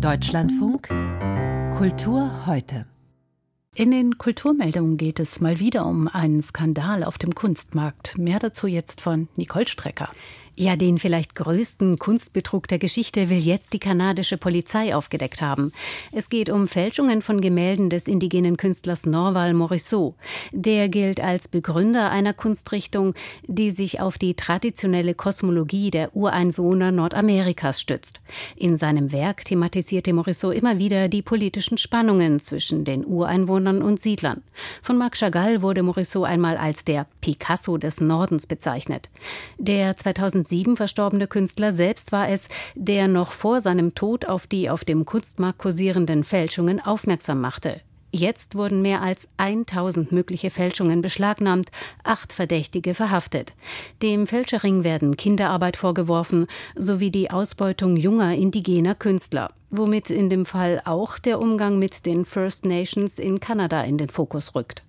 Deutschlandfunk Kultur heute. In den Kulturmeldungen geht es mal wieder um einen Skandal auf dem Kunstmarkt. Mehr dazu jetzt von Nicole Strecker. Ja, den vielleicht größten Kunstbetrug der Geschichte will jetzt die kanadische Polizei aufgedeckt haben. Es geht um Fälschungen von Gemälden des indigenen Künstlers Norval Morisot. Der gilt als Begründer einer Kunstrichtung, die sich auf die traditionelle Kosmologie der Ureinwohner Nordamerikas stützt. In seinem Werk thematisierte Morisot immer wieder die politischen Spannungen zwischen den Ureinwohnern und Siedlern. Von Marc Chagall wurde Morisot einmal als der Picasso des Nordens bezeichnet. Der 2000 2007 verstorbene Künstler selbst war es, der noch vor seinem Tod auf die auf dem Kunstmarkt kursierenden Fälschungen aufmerksam machte. Jetzt wurden mehr als 1000 mögliche Fälschungen beschlagnahmt, acht Verdächtige verhaftet. Dem Fälscherring werden Kinderarbeit vorgeworfen sowie die Ausbeutung junger indigener Künstler, womit in dem Fall auch der Umgang mit den First Nations in Kanada in den Fokus rückt.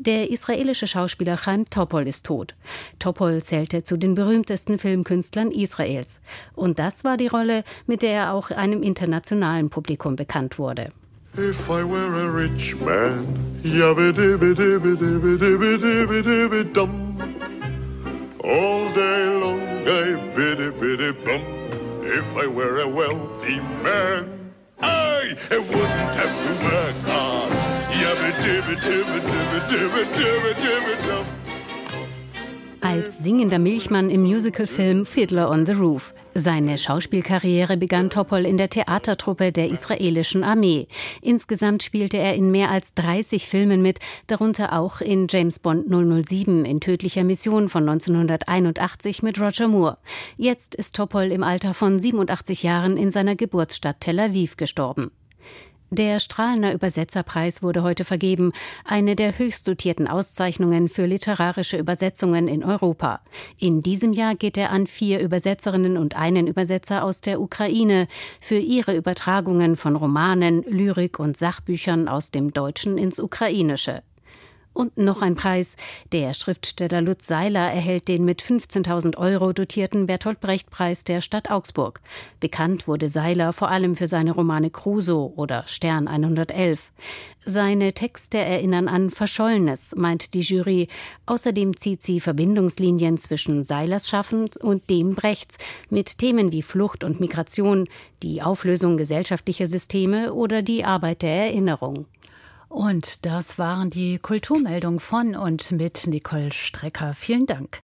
Der israelische Schauspieler Chaim Topol ist tot. Topol zählte zu den berühmtesten Filmkünstlern Israels. Und das war die Rolle, mit der er auch einem internationalen Publikum bekannt wurde. If I were a rich man, all day long I biddy biddy bum. If I were a wealthy man, I wouldn't have to work hard. Als singender Milchmann im Musicalfilm Fiddler on the Roof. Seine Schauspielkarriere begann Topol in der Theatertruppe der israelischen Armee. Insgesamt spielte er in mehr als 30 Filmen mit, darunter auch in James Bond 007 in tödlicher Mission von 1981 mit Roger Moore. Jetzt ist Topol im Alter von 87 Jahren in seiner Geburtsstadt Tel Aviv gestorben. Der Strahlener Übersetzerpreis wurde heute vergeben, eine der höchst dotierten Auszeichnungen für literarische Übersetzungen in Europa. In diesem Jahr geht er an vier Übersetzerinnen und einen Übersetzer aus der Ukraine für ihre Übertragungen von Romanen, Lyrik und Sachbüchern aus dem Deutschen ins Ukrainische. Und noch ein Preis. Der Schriftsteller Lutz Seiler erhält den mit 15.000 Euro dotierten Bertolt Brecht Preis der Stadt Augsburg. Bekannt wurde Seiler vor allem für seine Romane Crusoe oder Stern 111. Seine Texte erinnern an Verschollenes, meint die Jury. Außerdem zieht sie Verbindungslinien zwischen Seilers Schaffen und dem Brechts mit Themen wie Flucht und Migration, die Auflösung gesellschaftlicher Systeme oder die Arbeit der Erinnerung. Und das waren die Kulturmeldungen von und mit Nicole Strecker. Vielen Dank.